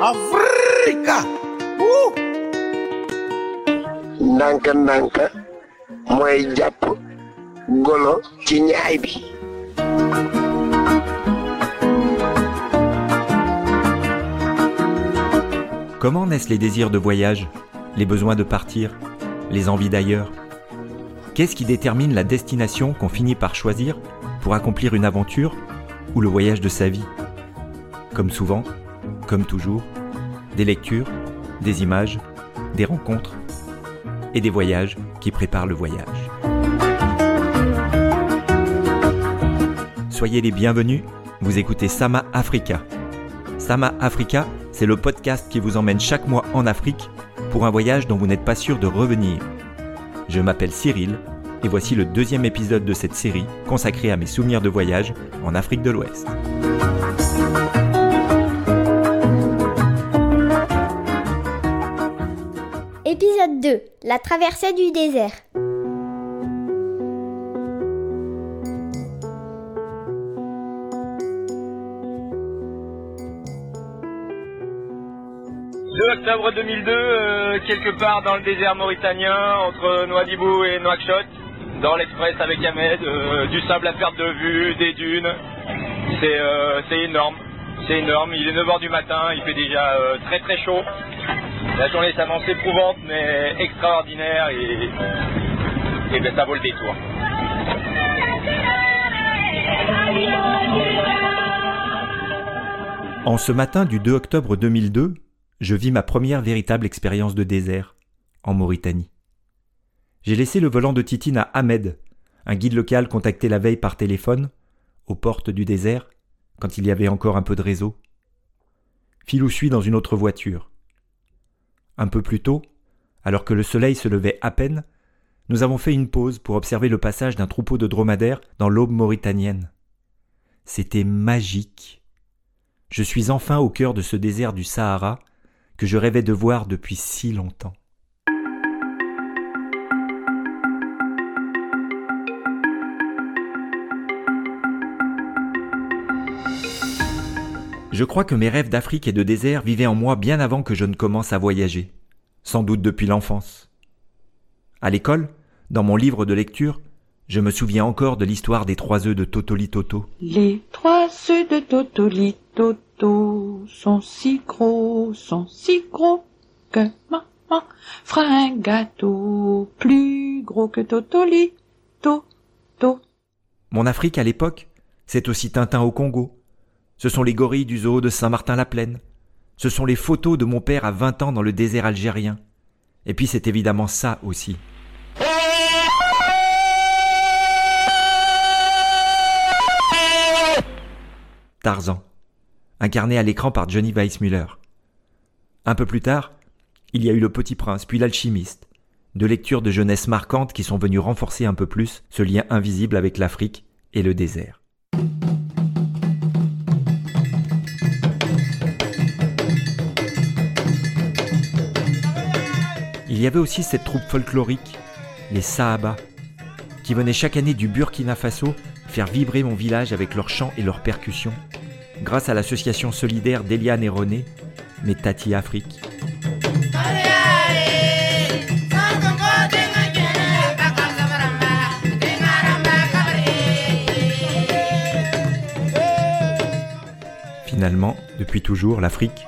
Afrika. Woo! ndànk ndànk mooy jàpp golo ci ñaay bi. Comment naissent les désirs de voyage, les besoins de partir, les envies d'ailleurs? Qu'est-ce qui détermine la destination qu'on finit par choisir pour accomplir une aventure ou le voyage de sa vie? Comme souvent, comme toujours, des lectures, des images, des rencontres et des voyages qui préparent le voyage. Soyez les bienvenus, vous écoutez Sama Africa. Sama Africa, c'est le podcast qui vous emmène chaque mois en Afrique pour un voyage dont vous n'êtes pas sûr de revenir. Je m'appelle Cyril et voici le deuxième épisode de cette série consacrée à mes souvenirs de voyage en Afrique de l'Ouest. 2 La traversée du désert. Le octobre 2002, euh, quelque part dans le désert mauritanien, entre Nouadhibou et Nouakchott, dans l'express avec Ahmed, euh, du sable à perte de vue, des dunes. C'est euh, énorme, c'est énorme. Il est 9h du matin, il fait déjà euh, très très chaud. La journée s'annonce éprouvante mais extraordinaire et, et ben, ça vaut le détour. En ce matin du 2 octobre 2002, je vis ma première véritable expérience de désert, en Mauritanie. J'ai laissé le volant de Titine à Ahmed, un guide local contacté la veille par téléphone, aux portes du désert, quand il y avait encore un peu de réseau. Filou suit dans une autre voiture. Un peu plus tôt, alors que le soleil se levait à peine, nous avons fait une pause pour observer le passage d'un troupeau de dromadaires dans l'aube mauritanienne. C'était magique. Je suis enfin au cœur de ce désert du Sahara que je rêvais de voir depuis si longtemps. Je crois que mes rêves d'Afrique et de désert vivaient en moi bien avant que je ne commence à voyager, sans doute depuis l'enfance. À l'école, dans mon livre de lecture, je me souviens encore de l'histoire des trois œufs de Totoli Toto. Les trois œufs de Totoli Toto sont si gros, sont si gros que maman fera un gâteau plus gros que Totoli Toto. Mon Afrique à l'époque, c'est aussi Tintin au Congo. Ce sont les gorilles du zoo de Saint-Martin-la-Plaine. Ce sont les photos de mon père à 20 ans dans le désert algérien. Et puis c'est évidemment ça aussi. Tarzan, incarné à l'écran par Johnny Weissmuller. Un peu plus tard, il y a eu Le Petit Prince, puis L'Alchimiste, deux lectures de jeunesse marquantes qui sont venues renforcer un peu plus ce lien invisible avec l'Afrique et le désert. Il y avait aussi cette troupe folklorique, les Sahaba, qui venaient chaque année du Burkina Faso faire vibrer mon village avec leurs chants et leurs percussions, grâce à l'association solidaire d'Eliane et René, mes Tati Afrique. Finalement, depuis toujours, l'Afrique,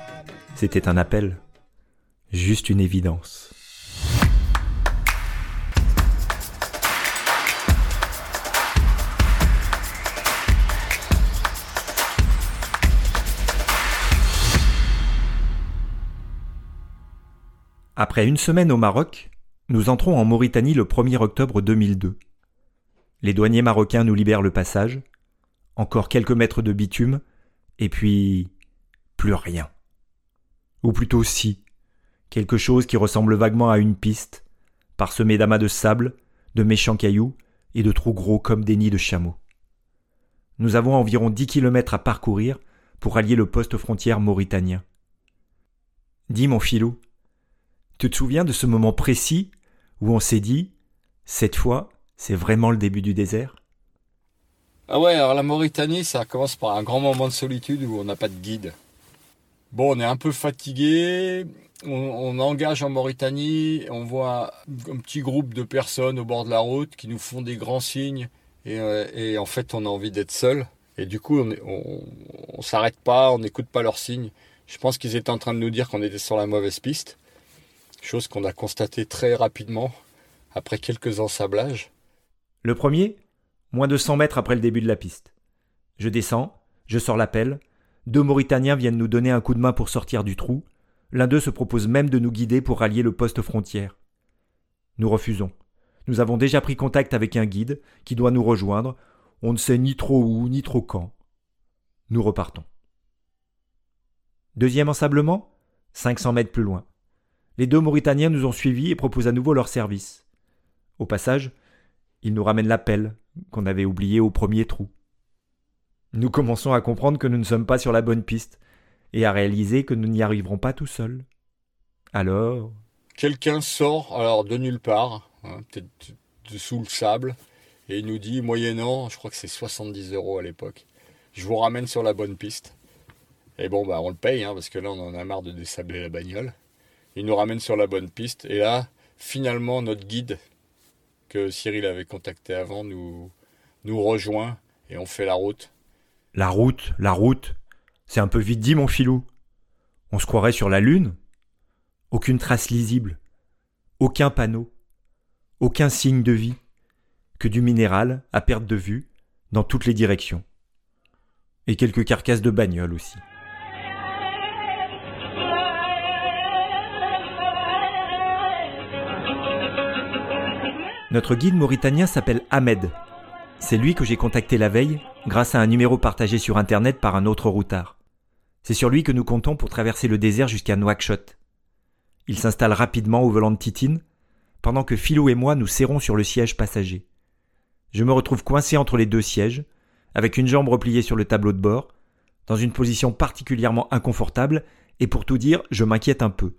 c'était un appel, juste une évidence. Après une semaine au Maroc, nous entrons en Mauritanie le 1er octobre 2002. Les douaniers marocains nous libèrent le passage, encore quelques mètres de bitume, et puis plus rien. Ou plutôt si, quelque chose qui ressemble vaguement à une piste, parsemée d'amas de sable, de méchants cailloux et de trous gros comme des nids de chameaux. Nous avons environ dix kilomètres à parcourir pour allier le poste frontière mauritanien. Dis mon filou, tu te souviens de ce moment précis où on s'est dit, cette fois, c'est vraiment le début du désert? Ah ouais, alors la Mauritanie, ça commence par un grand moment de solitude où on n'a pas de guide. Bon, on est un peu fatigué. On, engage en Mauritanie. On voit un petit groupe de personnes au bord de la route qui nous font des grands signes. Et, euh, et en fait, on a envie d'être seul. Et du coup, on, on s'arrête pas, on n'écoute pas leurs signes. Je pense qu'ils étaient en train de nous dire qu'on était sur la mauvaise piste. Chose qu'on a constatée très rapidement après quelques ensablages. Le premier, moins de 100 mètres après le début de la piste. Je descends, je sors l'appel. Deux Mauritaniens viennent nous donner un coup de main pour sortir du trou. L'un d'eux se propose même de nous guider pour rallier le poste frontière. Nous refusons. Nous avons déjà pris contact avec un guide qui doit nous rejoindre. On ne sait ni trop où ni trop quand. Nous repartons. Deuxième ensablement 500 mètres plus loin. Les deux Mauritaniens nous ont suivis et proposent à nouveau leur service. Au passage, ils nous ramènent l'appel qu'on avait oublié au premier trou. Nous commençons à comprendre que nous ne sommes pas sur la bonne piste et à réaliser que nous n'y arriverons pas tout seuls. Alors, Quelqu'un sort, alors de nulle part, hein, peut-être sous le sable, et il nous dit, moyennant, je crois que c'est 70 euros à l'époque, je vous ramène sur la bonne piste. Et bon, bah, on le paye, hein, parce que là, on en a marre de désabler la bagnole. Il nous ramène sur la bonne piste, et là, finalement, notre guide, que Cyril avait contacté avant, nous, nous rejoint, et on fait la route. la route, la route, c'est un peu vite dit, mon filou. On se croirait sur la Lune Aucune trace lisible, aucun panneau, aucun signe de vie, que du minéral à perte de vue dans toutes les directions. Et quelques carcasses de bagnoles aussi. Notre guide mauritanien s'appelle Ahmed. C'est lui que j'ai contacté la veille grâce à un numéro partagé sur Internet par un autre routard. C'est sur lui que nous comptons pour traverser le désert jusqu'à Nouakchott. Il s'installe rapidement au volant de Titine, pendant que Philou et moi nous serrons sur le siège passager. Je me retrouve coincé entre les deux sièges, avec une jambe repliée sur le tableau de bord, dans une position particulièrement inconfortable, et pour tout dire, je m'inquiète un peu.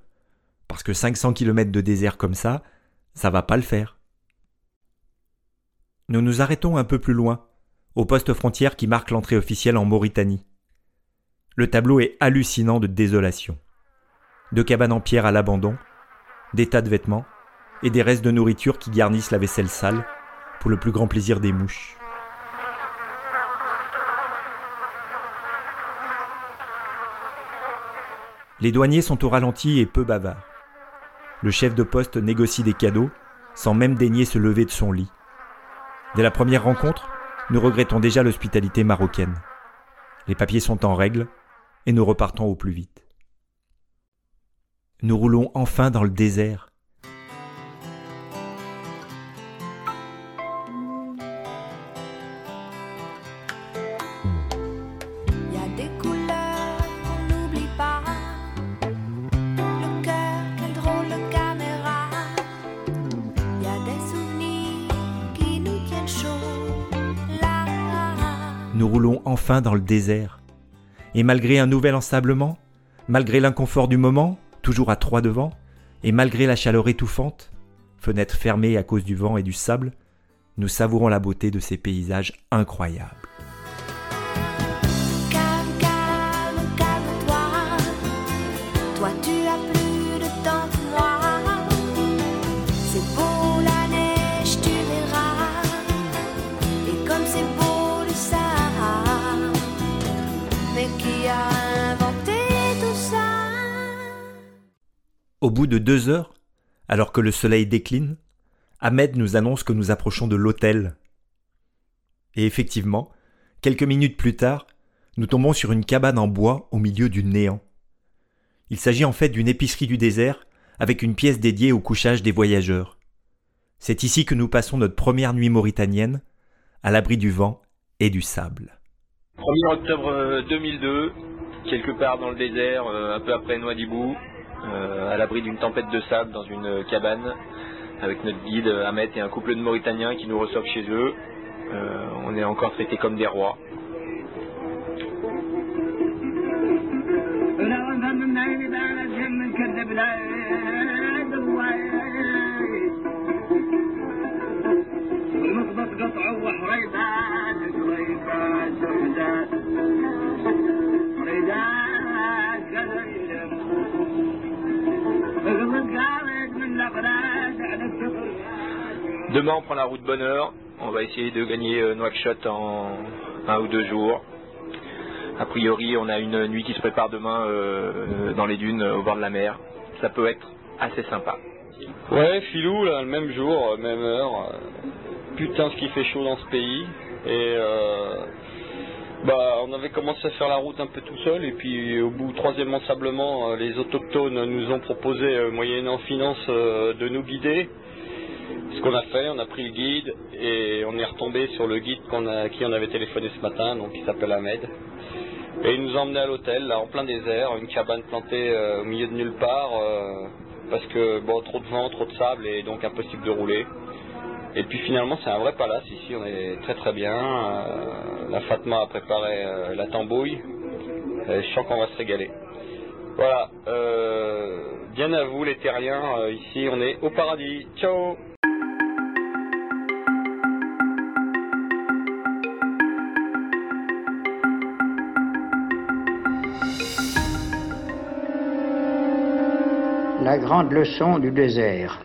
Parce que 500 km de désert comme ça, ça va pas le faire. Nous nous arrêtons un peu plus loin, au poste frontière qui marque l'entrée officielle en Mauritanie. Le tableau est hallucinant de désolation. Deux cabanes en pierre à l'abandon, des tas de vêtements et des restes de nourriture qui garnissent la vaisselle sale pour le plus grand plaisir des mouches. Les douaniers sont au ralenti et peu bavards. Le chef de poste négocie des cadeaux sans même daigner se lever de son lit. Dès la première rencontre, nous regrettons déjà l'hospitalité marocaine. Les papiers sont en règle et nous repartons au plus vite. Nous roulons enfin dans le désert. Dans le désert. Et malgré un nouvel ensablement, malgré l'inconfort du moment, toujours à trois devant, et malgré la chaleur étouffante, fenêtres fermées à cause du vent et du sable, nous savourons la beauté de ces paysages incroyables. Au bout de deux heures, alors que le soleil décline, Ahmed nous annonce que nous approchons de l'hôtel. Et effectivement, quelques minutes plus tard, nous tombons sur une cabane en bois au milieu du néant. Il s'agit en fait d'une épicerie du désert avec une pièce dédiée au couchage des voyageurs. C'est ici que nous passons notre première nuit mauritanienne, à l'abri du vent et du sable. 1er octobre euh, 2002, quelque part dans le désert, euh, un peu après Nouadhibou, euh, à l'abri d'une tempête de sable dans une euh, cabane, avec notre guide euh, Ahmed et un couple de Mauritaniens qui nous reçoivent chez eux. Euh, on est encore traités comme des rois. Demain, on prend la route bonheur. On va essayer de gagner euh, Nouakchott en un ou deux jours. A priori, on a une nuit qui se prépare demain euh, euh, dans les dunes au bord de la mer. Ça peut être assez sympa. Ouais, filou, là, le même jour, même heure. Putain, ce qui fait chaud dans ce pays. Et euh, bah, on avait commencé à faire la route un peu tout seul. Et puis, au bout, troisième ensablement, euh, les autochtones nous ont proposé, euh, moyennant finance, euh, de nous guider. Ce qu'on a fait, on a pris le guide et on est retombé sur le guide qu'on a, qui on avait téléphoné ce matin, donc il s'appelle Ahmed. Et il nous a emmené à l'hôtel, là, en plein désert, une cabane plantée euh, au milieu de nulle part, euh, parce que bon, trop de vent, trop de sable et donc impossible de rouler. Et puis finalement, c'est un vrai palace ici, on est très très bien. Euh, la Fatma a préparé euh, la tambouille. Je sens qu'on va se régaler. Voilà, euh, bien à vous les terriens, ici on est au paradis. Ciao La grande leçon du désert,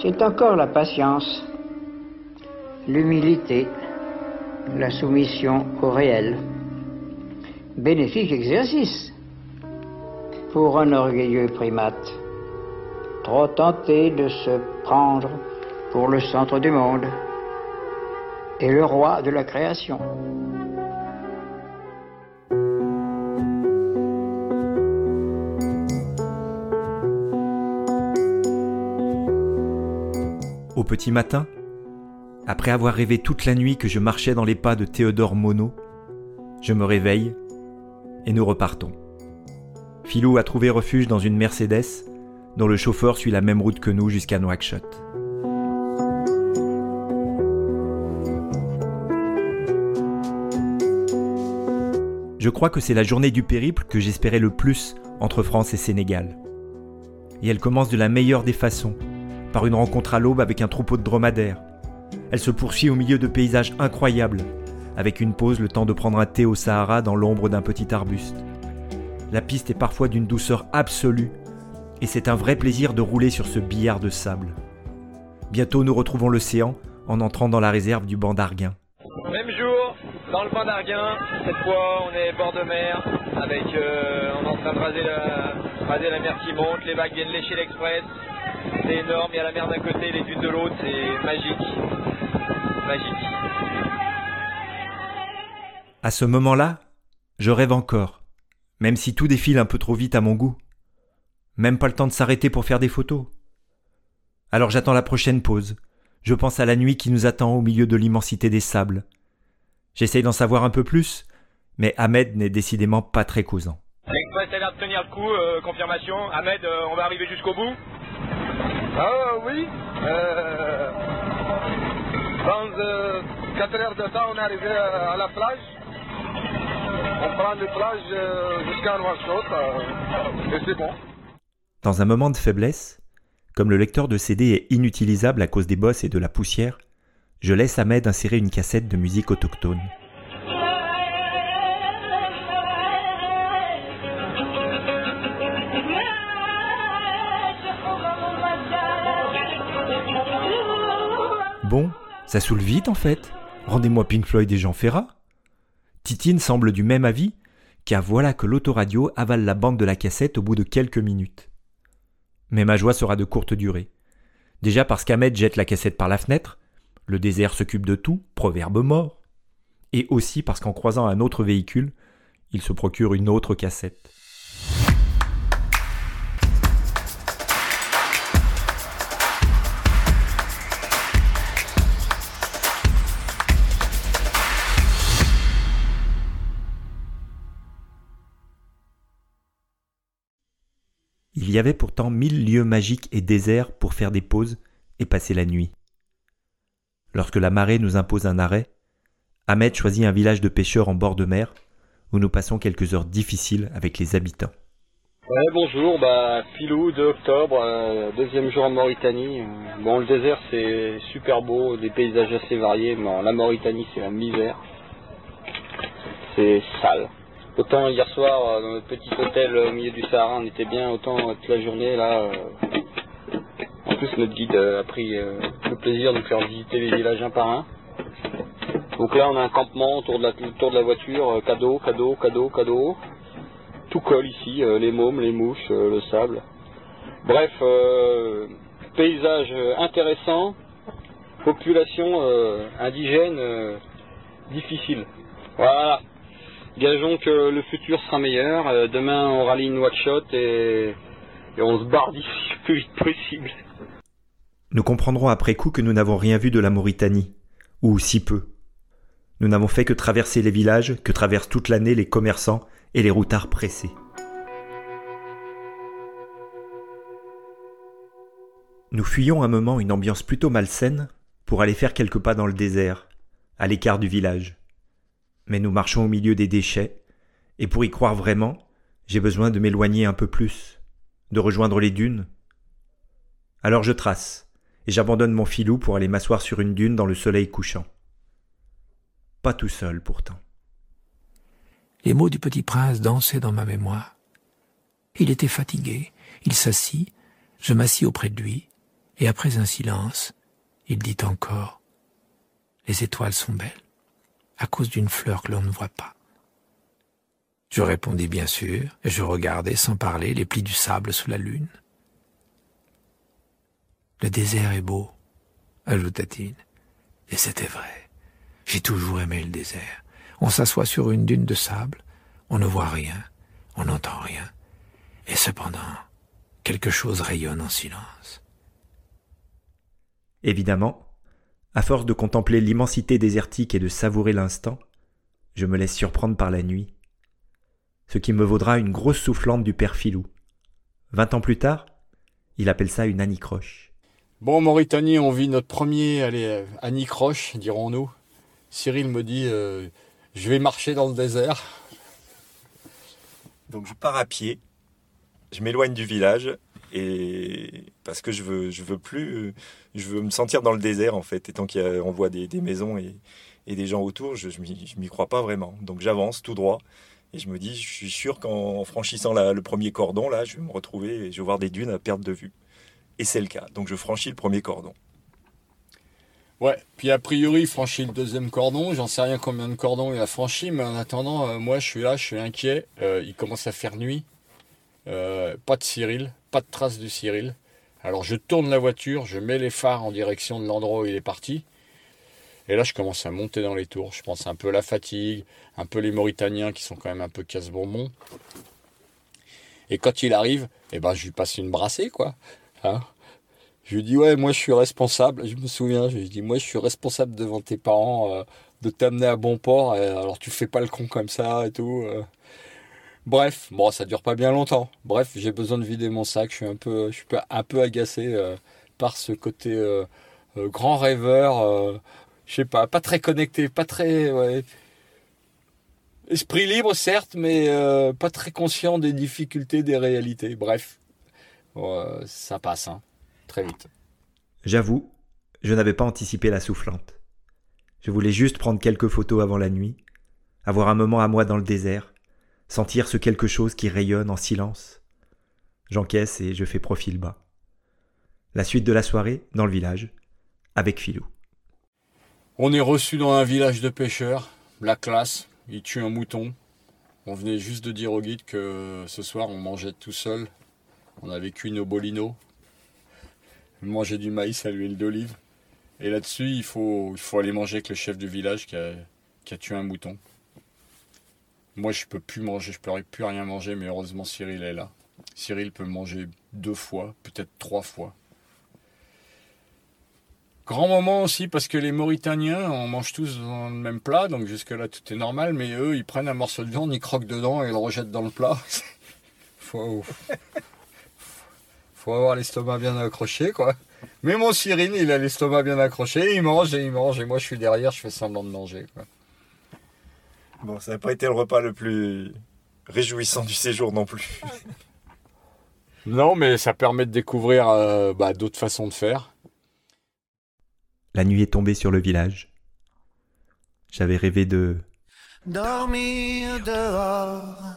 c'est encore la patience, l'humilité, la soumission au réel. Bénéfique exercice pour un orgueilleux primate, trop tenté de se prendre pour le centre du monde et le roi de la création. Petit matin, après avoir rêvé toute la nuit que je marchais dans les pas de Théodore Monod, je me réveille et nous repartons. Philou a trouvé refuge dans une Mercedes dont le chauffeur suit la même route que nous jusqu'à Nouakchott. Je crois que c'est la journée du périple que j'espérais le plus entre France et Sénégal. Et elle commence de la meilleure des façons, par une rencontre à l'aube avec un troupeau de dromadaires. Elle se poursuit au milieu de paysages incroyables, avec une pause le temps de prendre un thé au Sahara dans l'ombre d'un petit arbuste. La piste est parfois d'une douceur absolue, et c'est un vrai plaisir de rouler sur ce billard de sable. Bientôt nous retrouvons l'océan en entrant dans la réserve du banc d'Arguin. Même jour, dans le banc d'Arguin, cette fois on est bord de mer, avec euh, on est en train de raser la, raser la mer qui monte, les vagues viennent lécher l'express, c'est énorme, il y a la mer d'un côté, les dunes de l'autre, c'est magique. Magique. À ce moment-là, je rêve encore, même si tout défile un peu trop vite à mon goût. Même pas le temps de s'arrêter pour faire des photos. Alors j'attends la prochaine pause. Je pense à la nuit qui nous attend au milieu de l'immensité des sables. J'essaye d'en savoir un peu plus, mais Ahmed n'est décidément pas très causant. L'express a l'air de tenir le coup, euh, confirmation. Ahmed, euh, on va arriver jusqu'au bout Ah oui. Euh, dans 4 heures de temps, on est arrivé à, la plage. On prend les plages euh, jusqu'à Nouakchott euh, et c'est bon. Dans un moment de faiblesse, comme le lecteur de CD est inutilisable à cause des bosses et de la poussière, je laisse Ahmed insérer une cassette de musique autochtone. Bon, ça saoule vite en fait. Rendez-moi Pink Floyd et Jean Ferrat. Titine semble du même avis, car voilà que l'autoradio avale la bande de la cassette au bout de quelques minutes. Mais ma joie sera de courte durée. Déjà parce qu'Ahmed jette la cassette par la fenêtre, le désert s'occupe de tout, proverbe mort. Et aussi parce qu'en croisant un autre véhicule, il se procure une autre cassette. Y avait pourtant mille lieux magiques et déserts pour faire des pauses et passer la nuit. Lorsque la marée nous impose un arrêt, Ahmed choisit un village de pêcheurs en bord de mer où nous passons quelques heures difficiles avec les habitants. Bonjour, bah, Pilou, 2 octobre, euh, deuxième jour en Mauritanie. Euh, Bon, le désert c'est super beau, des paysages assez variés, mais en- la Mauritanie c'est la misère. C'est sale. Autant hier soir, euh, dans notre petit hôtel au milieu du Sahara, on était bien, autant toute la journée là, euh, En plus, notre guide a pris euh, le plaisir de nous faire visiter les villages un par un. Donc là, on a un campement autour de la, autour de la voiture, euh, cadeau, cadeau, cadeau, cadeau. Tout colle ici, les mômes, les mouches, le sable. Bref, paysage intéressant, population indigène difficile. Voilà. Gageons que le futur sera meilleur. Euh, demain, on rallie une shot et, et on se barre d'ici le plus vite possible. Nous comprendrons après coup que nous n'avons rien vu de la Mauritanie, ou si peu. Nous n'avons fait que traverser les villages que traversent toute l'année les commerçants et les routards pressés. Nous fuyons un moment une ambiance plutôt malsaine pour aller faire quelques pas dans le désert, à l'écart du village. Mais nous marchons au milieu des déchets, et pour y croire vraiment, j'ai besoin de m'éloigner un peu plus, de rejoindre les dunes. Alors je trace, et j'abandonne mon filou pour aller m'asseoir sur une dune dans le soleil couchant. Pas tout seul pourtant. Les mots du petit prince dansaient dans ma mémoire. Il était fatigué, il s'assit, je m'assis auprès de lui, et après un silence, il dit encore Les étoiles sont belles, à cause d'une fleur que l'on ne voit pas. Je répondis bien sûr, et je regardais sans parler les plis du sable sous la lune. Le désert est beau, ajouta-t-il. Et c'était vrai. J'ai toujours aimé le désert. On s'assoit sur une dune de sable, on ne voit rien, on n'entend rien. Et cependant, quelque chose rayonne en silence. Évidemment, à force de contempler l'immensité désertique et de savourer l'instant, je me laisse surprendre par la nuit. Ce qui me vaudra une grosse soufflante du père Filou. Vingt ans plus tard, il appelle ça une anicroche. Bon, en Mauritanie, on vit notre premier allez, anicroche, dirons-nous. Cyril me dit euh, Je vais marcher dans le désert. Donc je pars à pied, je m'éloigne du village et parce que je veux, veux plus, je veux me sentir dans le désert en fait. Et tant qu'on voit des, maisons et, des gens autour, je, je m'y crois pas vraiment. Donc j'avance tout droit et je me dis, je suis sûr qu'en franchissant le premier cordon là, je vais me retrouver et je vais voir des dunes à perte de vue. Et c'est le cas. Donc je franchis le premier cordon. Ouais, puis a priori, il franchit le deuxième cordon. J'en sais rien combien de cordons il a franchi, mais en attendant, euh, moi je suis là, je suis inquiet. Euh, il commence à faire nuit. Euh, pas de Cyril, pas de trace de Cyril. Alors je tourne la voiture, je mets les phares en direction de l'endroit où il est parti. Et là, je commence à monter dans les tours. Je pense un peu la fatigue, un peu les Mauritaniens qui sont quand même un peu casse-bonbons. Et quand il arrive, eh ben, je lui passe une brassée, quoi. Hein je lui dis, ouais, moi je suis responsable. Je me souviens, je lui dis, moi je suis responsable devant tes parents euh, de t'amener à bon port. Alors tu fais pas le con comme ça et tout. Euh. Bref, bon, ça dure pas bien longtemps. Bref, j'ai besoin de vider mon sac. Je suis un peu, je suis un peu agacé euh, par ce côté euh, euh, grand rêveur. je sais pas, pas très connecté, pas très. Esprit libre, certes, mais pas très conscient des difficultés, des réalités. Bref, ça passe, hein, très vite. J'avoue, je n'avais pas anticipé la soufflante. Je voulais juste prendre quelques photos avant la nuit, avoir un moment à moi dans le désert, sentir ce quelque chose qui rayonne en silence. J'encaisse et je fais profil bas. La suite de la soirée, dans le village, avec Philou. On est reçu dans un village de pêcheurs, la classe, il tue un mouton. On venait juste de dire au guide que ce soir on mangeait tout seul. On avait cuit nos bolinos. On mangeait du maïs à l'huile d'olive. Et là-dessus, il faut, aller manger avec le chef du village qui a tué un mouton. Moi, je peux plus manger, je peux plus rien manger, mais heureusement Cyril est là. Cyril peut manger deux fois, peut-être trois fois. Grand moment aussi parce que les Mauritaniens, on mange tous dans le même plat, donc jusque-là tout est normal, mais eux, ils prennent un morceau de viande, ils croquent dedans et ils le rejettent dans le plat. faut, faut avoir l'estomac bien accroché, quoi. Mais mon Cyril, il a l'estomac bien accroché, il mange et il mange, et moi je suis derrière, je fais semblant de manger, quoi. Bon, ça n'a pas été le repas le plus réjouissant du séjour non plus. non, mais ça permet de découvrir euh, bah, d'autres façons de faire. La nuit est tombée sur le village. J'avais rêvé de... Dormir dehors,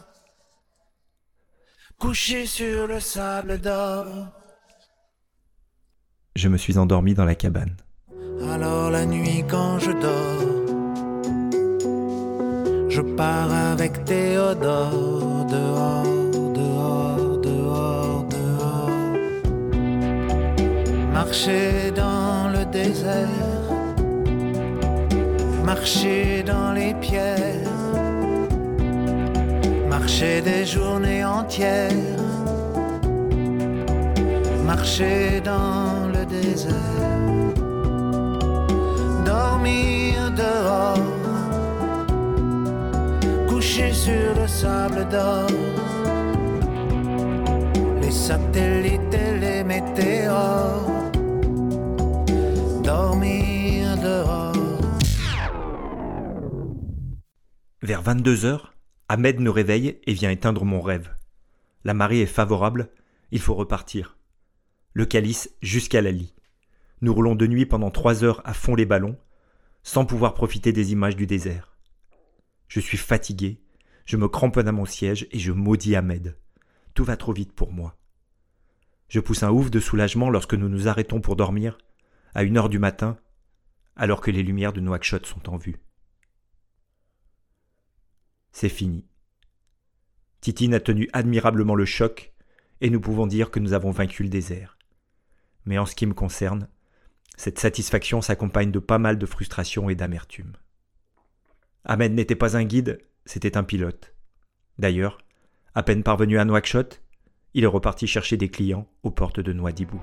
couché sur le sable d'or, je me suis endormi dans la cabane. Alors la nuit quand je dors, je pars avec Théodore dehors, dehors, dehors, dehors. Marcher dans le désert, marcher dans les pierres, marcher des journées entières, marcher dans le désert. Dormir dehors, sur le. Vers 22 heures, Ahmed nous réveille et vient éteindre mon rêve. La marée est favorable, il faut repartir. Le calice jusqu'à la lie. Nous roulons de nuit pendant trois heures à fond les ballons, sans pouvoir profiter des images du désert. Je suis fatigué, je me cramponne à mon siège et je maudis Ahmed. Tout va trop vite pour moi. Je pousse un ouf de soulagement lorsque nous nous arrêtons pour dormir, à une heure du matin, alors que les lumières de Nouakchott sont en vue. C'est fini. Titine a tenu admirablement le choc, et nous pouvons dire que nous avons vaincu le désert. Mais en ce qui me concerne, cette satisfaction s'accompagne de pas mal de frustration et d'amertume. Ahmed n'était pas un guide, c'était un pilote. D'ailleurs, à peine parvenu à Nouakchott, il est reparti chercher des clients aux portes de Nouadhibou.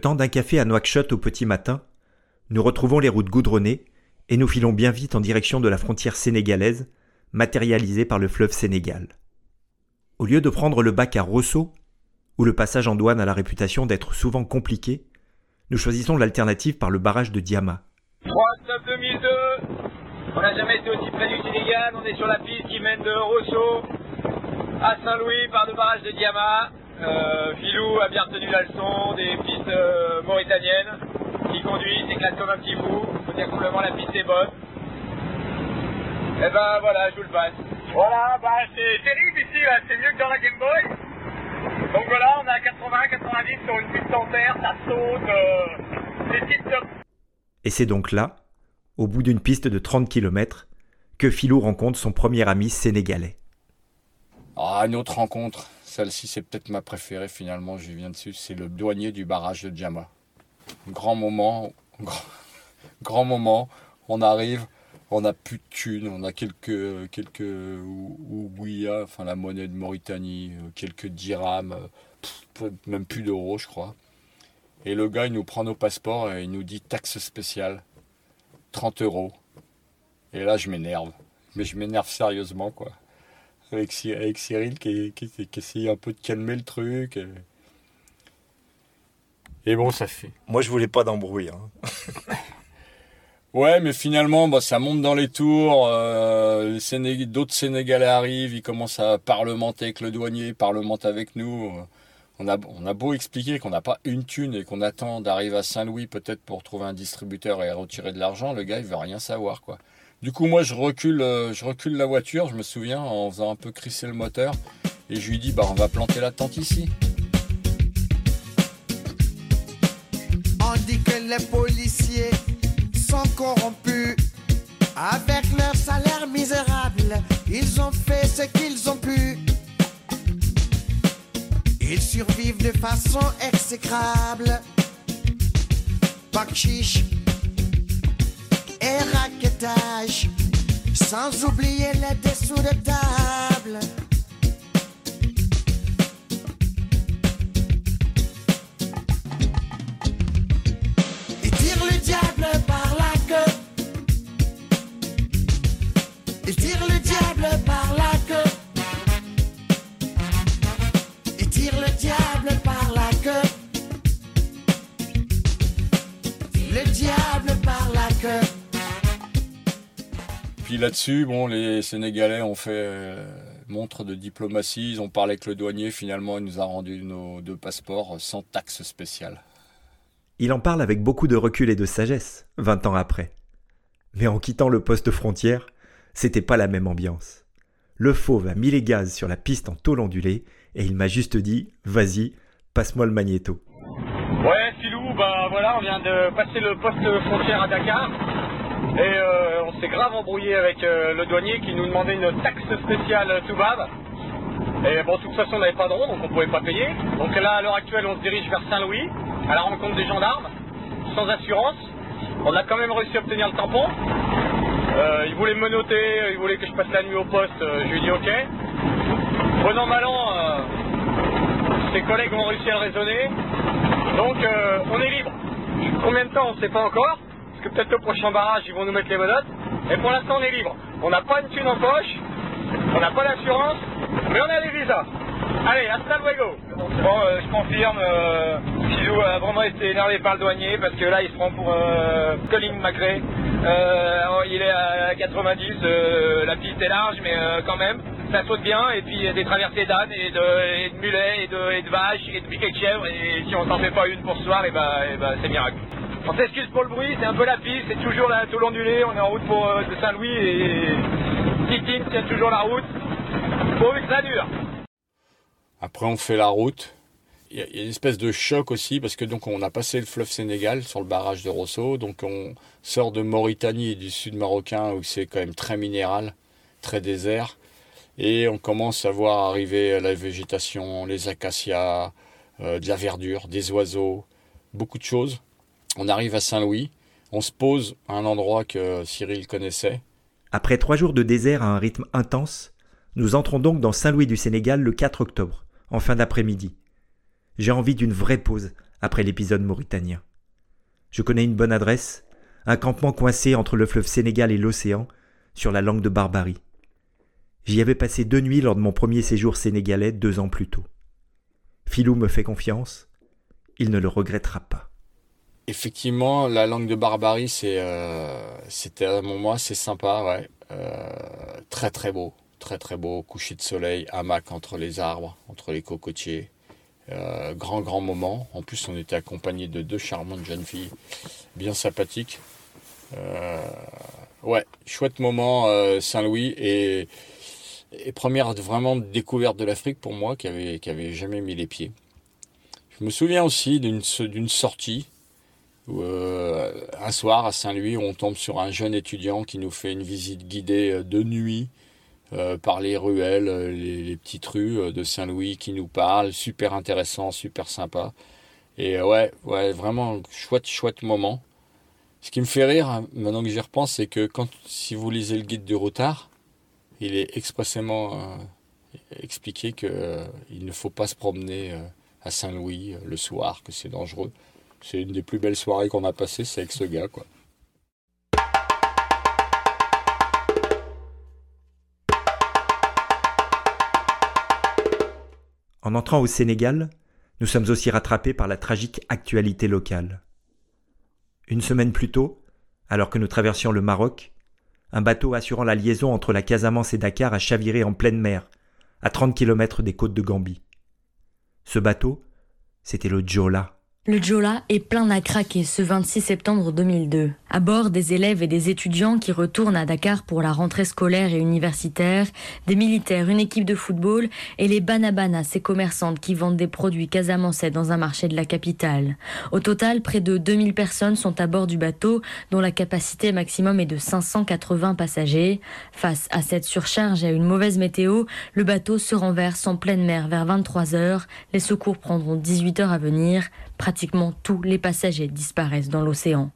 Temps d'un café à Nouakchott au petit matin, nous retrouvons les routes goudronnées et nous filons bien vite en direction de la frontière sénégalaise, matérialisée par le fleuve Sénégal. Au lieu de prendre le bac à Rosso, où le passage en douane a la réputation d'être souvent compliqué, nous choisissons l'alternative par le barrage de Diama. 3 stop 2002. On n'a jamais été aussi près du Sénégal. On est sur la piste qui mène de Rosso à Saint-Louis par le barrage de Diama. Euh, Filou a bien retenu la leçon des pistes euh, mauritaniennes. Qui conduit, s'éclate comme un petit fou. Faut dire simplement la piste est bonne. Et ben voilà, je vous le passe. Voilà, bah c'est terrible ici, c'est mieux que dans la Game Boy. Donc voilà, on est à 80, 90 sur une piste en terre, ça saute, euh, c'est tip top. Et c'est donc là, au bout d'une piste de 30 km, que Philou rencontre son premier ami sénégalais. Ah, une autre rencontre. Celle-ci, c'est peut-être ma préférée finalement, je viens dessus. C'est le douanier du barrage de Djama. Grand moment, grand, moment. On arrive, on n'a plus de thunes, on a quelques, quelques enfin la monnaie de Mauritanie, euh, quelques dirhams, euh, même plus d'euros, je crois. Et le gars, il nous prend nos passeports et il nous dit taxe spéciale, 30 euros. Et là, je m'énerve. Mais je m'énerve sérieusement, quoi avec, Cy- avec Cyril qui, qui, qui essaye un peu de calmer le truc. Et, et bon, ça fait. Moi, je voulais pas d'embrouille. hein. Ouais, mais finalement, bah, ça monte dans les tours. euh, D'autres Sénégalais arrivent, ils commencent à parlementer avec le douanier, ils parlementent avec nous. euh, On a, on a beau expliquer qu'on n'a pas une thune et qu'on attend d'arriver à Saint-Louis peut-être pour trouver un distributeur et retirer de l'argent, le gars il veut rien savoir quoi. Du coup moi je recule, euh, je recule la voiture, je me souviens en faisant un peu crisser le moteur et je lui dis bah on va planter la tente ici. On dit que les policiers sont corrompus. Avec leur salaire misérable, ils ont fait ce qu'ils ont pu. Ils survivent de façon exécrable. Bakchiche et raquettage, sans oublier les dessous de table. Puis là-dessus, bon, les Sénégalais ont fait euh, montre de diplomatie. Ils ont parlé avec le douanier. Finalement, il nous a rendu nos deux passeports sans taxe spéciale. Il en parle avec beaucoup de recul et de sagesse, 20 ans après. Mais en quittant le poste frontière, c'était pas la même ambiance. Le fauve a mis les gaz sur la piste en tôle ondulée et il m'a juste dit Vas-y, passe-moi le magnéto. Ouais, Filou, bah voilà, on vient de passer le poste frontière à Dakar. Et euh, on s'est grave embrouillé avec euh, le douanier qui nous demandait une taxe spéciale tout bave. Et bon, de toute façon, on n'avait pas de rond, donc on pouvait pas payer. Donc là, à l'heure actuelle, on se dirige vers Saint-Louis, à la rencontre des gendarmes, sans assurance. On a quand même réussi à obtenir le tampon. Euh, il voulait me noter, il voulait que je passe la nuit au poste. euh, je lui ai dit OK. Euh, ses collègues ont réussi à le raisonner. Donc, euh, on est libre. Combien de temps, on ne sait pas encore. Peut-être au prochain barrage, ils vont nous mettre les menottes. Et pour l'instant, on est libre. On n'a pas une thune en poche. On n'a pas d'assurance. Mais on a les visas. Allez, hasta luego. Bon, euh, je confirme, euh, Philou a vraiment été énervé par le douanier parce que là, il se prend pour euh, Colin McRae. Euh, il est à 90, euh, la piste est large, mais quand même, ça saute bien. Et puis, il y a des traversées d'ânes et de, et de mulets et de, vaches et de piquets de chèvres. Et si on s'en fait pas une pour ce soir, et et ben, c'est miracle. On s'excuse pour le bruit, c'est un peu la piste, c'est toujours là, tout l'ondulé. On est en route pour euh, Saint-Louis et Titine tient toujours la route. Pourvu que ça dure. Après, on fait la route. Il y, a, il y a une espèce de choc aussi parce que donc on a passé le fleuve Sénégal sur le barrage de Rosso, donc on sort de Mauritanie et du sud marocain où c'est quand même très minéral, très désert, et on commence à voir arriver la végétation, les acacias, euh, de la verdure, des oiseaux, beaucoup de choses. On arrive à Saint-Louis, on se pose à un endroit que Cyril connaissait. Après trois jours de désert à un rythme intense, nous entrons donc dans Saint-Louis du Sénégal le 4 octobre, en fin d'après-midi. J'ai envie d'une vraie pause après l'épisode mauritanien. Je connais une bonne adresse, un campement coincé entre le fleuve Sénégal et l'océan, sur la langue de Barbarie. J'y avais passé deux nuits lors de mon premier séjour sénégalais deux ans plus tôt. Filou me fait confiance, il ne le regrettera pas. Effectivement, la langue de Barbarie, c'est, c'était à un moment assez sympa, ouais. Euh, très très beau, très beau, coucher de soleil, hamac entre les arbres, entre les cocotiers. Euh, grand grand moment. En plus, on était accompagné de deux charmantes jeunes filles, bien sympathiques. Euh, ouais, chouette moment, Saint-Louis et, première vraiment découverte de l'Afrique pour moi qui avait jamais mis les pieds. Je me souviens aussi d'une sortie euh, un soir à Saint-Louis, on tombe sur un jeune étudiant qui nous fait une visite guidée euh, de nuit euh, par les ruelles, les, petites rues de Saint-Louis qui nous parle, super intéressant, super sympa. Et ouais, ouais, vraiment chouette, chouette moment. Ce qui me fait rire, hein, maintenant que j'y repense, c'est que quand, si vous lisez le guide du routard, il est expressément expliqué que euh, il ne faut pas se promener à Saint-Louis le soir, que c'est dangereux. C'est une des plus belles soirées qu'on a passées, c'est avec ce gars, quoi. En entrant au Sénégal, nous sommes aussi rattrapés par la tragique actualité locale. Une semaine plus tôt, alors que nous traversions le Maroc, un bateau assurant la liaison entre la Casamance et Dakar a chaviré en pleine mer, à 30 km des côtes de Gambie. Ce bateau, c'était le Jola. Le Jola est plein à craquer ce 26 septembre 2002. À bord des élèves et des étudiants qui retournent à Dakar pour la rentrée scolaire et universitaire, des militaires, une équipe de football et les Banabana, ces commerçantes qui vendent des produits casamançais dans un marché de la capitale. Au total, près de 2000 personnes sont à bord du bateau dont la capacité maximum est de 580 passagers. Face à cette surcharge et à une mauvaise météo, le bateau se renverse en pleine mer vers 23 heures. Les secours prendront 18 heures à venir. Pratiquement tous les passagers disparaissent dans l'océan.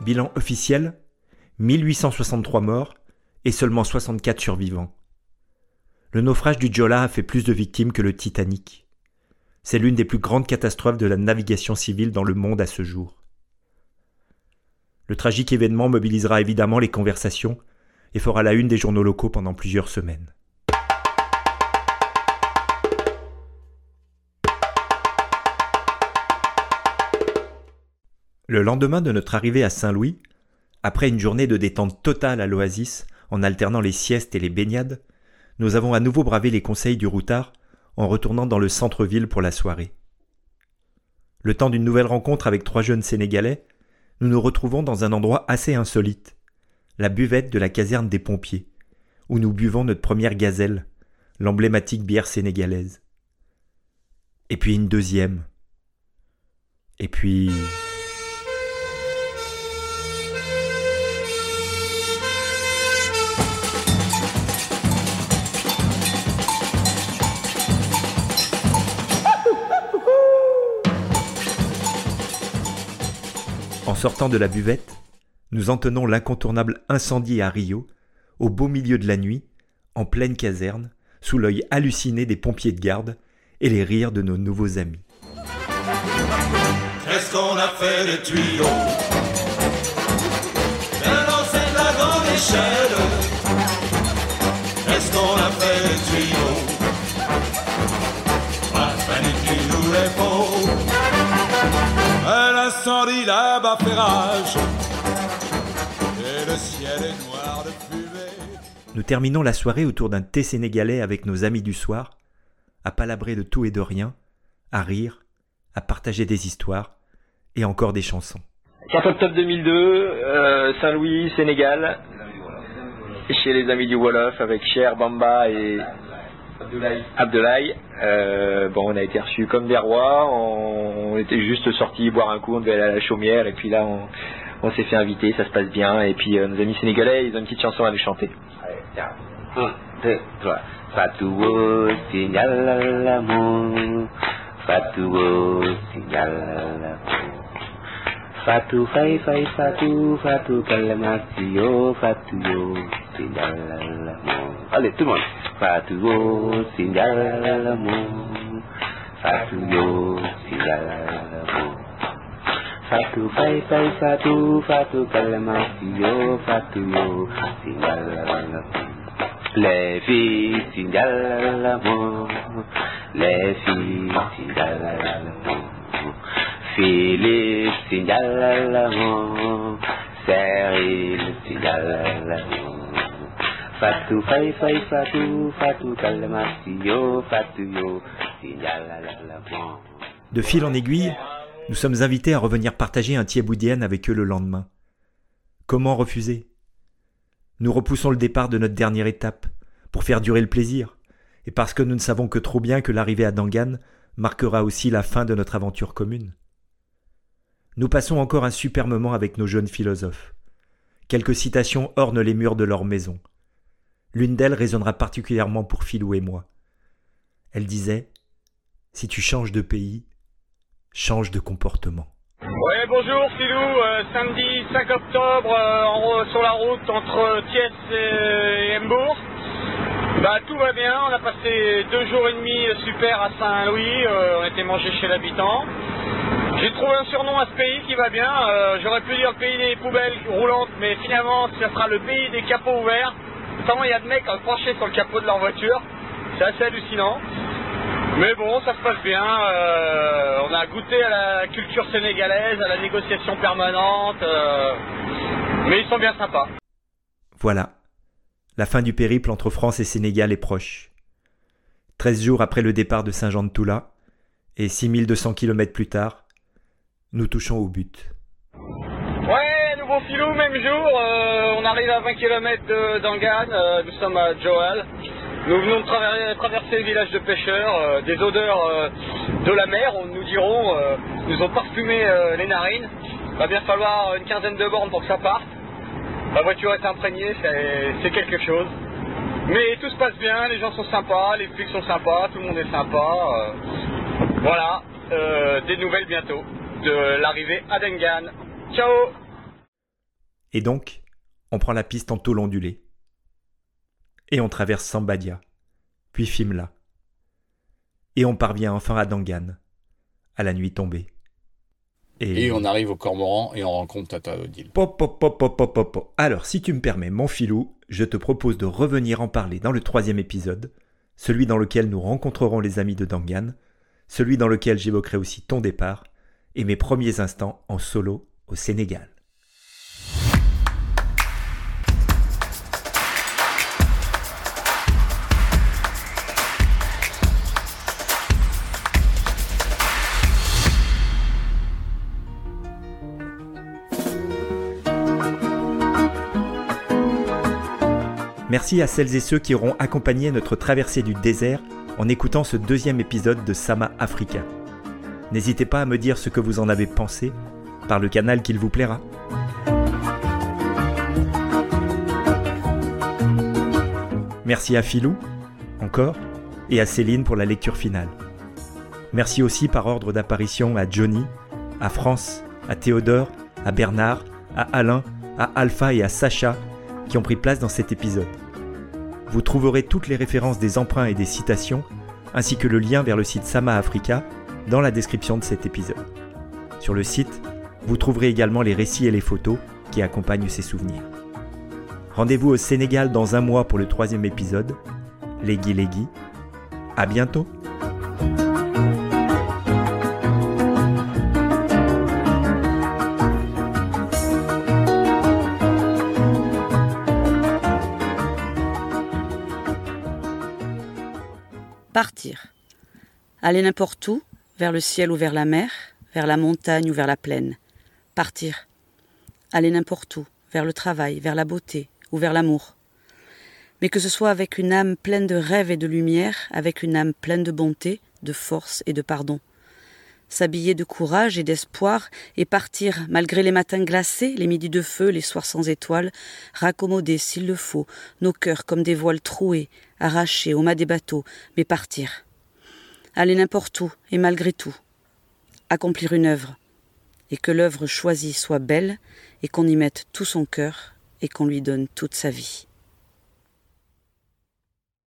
Bilan officiel 1863 morts et seulement 64 survivants. Le naufrage du Jola a fait plus de victimes que le Titanic. C'est l'une des plus grandes catastrophes de la navigation civile dans le monde à ce jour. Le tragique événement mobilisera évidemment les conversations et fera la une des journaux locaux pendant plusieurs semaines. Le lendemain de notre arrivée à Saint-Louis, après une journée de détente totale à l'oasis, en alternant les siestes et les baignades, nous avons à nouveau bravé les conseils du routard en retournant dans le centre-ville pour la soirée. Le temps d'une nouvelle rencontre avec trois jeunes Sénégalais, nous nous retrouvons dans un endroit assez insolite, la buvette de la caserne des pompiers, où nous buvons notre première gazelle, l'emblématique bière sénégalaise. Et puis une deuxième. Et puis... sortant de la buvette, nous entonnons l'incontournable incendie à Rio, au beau milieu de la nuit, en pleine caserne, sous l'œil halluciné des pompiers de garde et les rires de nos nouveaux amis. Un incendie là-bas fait rage Et le ciel est noir de fumée. Nous terminons la soirée autour d'un thé sénégalais avec nos amis du soir, à palabrer de tout et de rien, à rire, à partager des histoires et encore des chansons. 4 octobre 2002, euh, Saint-Louis, Sénégal, chez les amis du Wolof avec Cher, Bamba et Abdoulaye. Euh, bon, on a été reçus comme des rois. On, on était juste sortis boire un coup, on devait aller à la chaumière et puis là on, on s'est fait inviter, ça se passe bien. Et puis euh, nos amis sénégalais, ils ont une petite chanson à nous chanter. Allez, tiens. Un, deux, trois. Fatouo, l'amour. Fatouo, signal l'amour. Fatou, fatou, fatou, calmasio, fatou, Allez, tout le monde. Fatou, signal l'amour. Fatou, fay, fay, fatou, fatou, calmasio, fatou, signal l'amour. Les filles l'amour, les filles l'amour. Philippe signale l'amour, Cyril signale l'amour. De fil en aiguille, nous sommes invités à revenir partager un thieboudienne avec eux le lendemain. Comment refuser? Nous repoussons le départ de notre dernière étape, pour faire durer le plaisir, et parce que nous ne savons que trop bien que l'arrivée à Dangan marquera aussi la fin de notre aventure commune. Nous passons encore un super moment avec nos jeunes philosophes. Quelques citations ornent les murs de leur maison. L'une d'elles résonnera particulièrement pour Philou et moi. Elle disait Si tu changes de pays, change de comportement. Ouais, bonjour Philou, Euh, samedi 5 octobre euh, sur la route entre Thiès et Embourg. Bah tout va bien, on a passé deux jours et demi super à Saint-Louis, euh, on était mangé chez l'habitant. J'ai trouvé un surnom à ce pays qui va bien, euh, j'aurais pu dire pays des poubelles roulantes, mais finalement ça sera le pays des capots ouverts. Tant il y a de mecs penchés sur le capot de leur voiture, c'est assez hallucinant. Mais bon, ça se passe bien. euh, on a goûté à la culture sénégalaise, à la négociation permanente. euh, mais ils sont bien sympas. Voilà. La fin du périple entre France et Sénégal est proche. Treize jours après le départ de Saint-Jean-de-Toula, et 6200 kilomètres plus tard, nous touchons au but. Même jour. euh, on arrive à 20 km d'Angan. euh, nous sommes à Joal. Nous venons de traver- traverser le village de pêcheurs. euh, des odeurs euh, de la mer, on nous diront, nous ont parfumé les narines. Va bien falloir une quinzaine de bornes pour que ça parte. La voiture est imprégnée, c'est quelque chose. Mais tout se passe bien, les gens sont sympas, les flics sont sympas, tout le monde est sympa. voilà, des nouvelles bientôt de l'arrivée à Dengan. Ciao Et donc, on prend la piste en tôle ondulée. et on traverse Sambadia, puis Fimla. Et on parvient enfin à Dangan, à la nuit tombée. Et, on arrive au Cormoran et on rencontre Tata Odile. Pop, pop, pop, pop, pop, pop, pop. Alors, si tu me permets, mon filou, je te propose de revenir en parler dans le troisième épisode, celui dans lequel nous rencontrerons les amis de Dangan, celui dans lequel j'évoquerai aussi ton départ et mes premiers instants en solo au Sénégal. Merci à celles et ceux qui auront accompagné notre traversée du désert en écoutant ce deuxième épisode de Sama Africa. N'hésitez pas à me dire ce que vous en avez pensé par le canal qu'il vous plaira. Merci à Philou, encore, et à Céline pour la lecture finale. Merci aussi par ordre d'apparition à Johnny, à France, à Théodore, à Bernard, à Alain, à Alpha et à Sacha qui ont pris place dans cet épisode. Vous trouverez toutes les références des emprunts et des citations, ainsi que le lien vers le site Sama Africa dans la description de cet épisode. Sur le site, vous trouverez également les récits et les photos qui accompagnent ces souvenirs. Rendez-vous au Sénégal dans un mois pour le troisième épisode. Legui Legui. À bientôt! Aller n'importe où, vers le ciel ou vers la mer, vers la montagne ou vers la plaine. Partir. Aller n'importe où, vers le travail, vers la beauté ou vers l'amour. Mais que ce soit avec une âme pleine de rêves et de lumière, avec une âme pleine de bonté, de force et de pardon. S'habiller de courage et d'espoir et partir malgré les matins glacés, les midis de feu, les soirs sans étoiles, raccommoder s'il le faut, nos cœurs comme des voiles troués, arrachés au mât des bateaux, mais partir. Aller n'importe où et malgré tout. Accomplir une œuvre. Et que l'œuvre choisie soit belle et qu'on y mette tout son cœur et qu'on lui donne toute sa vie.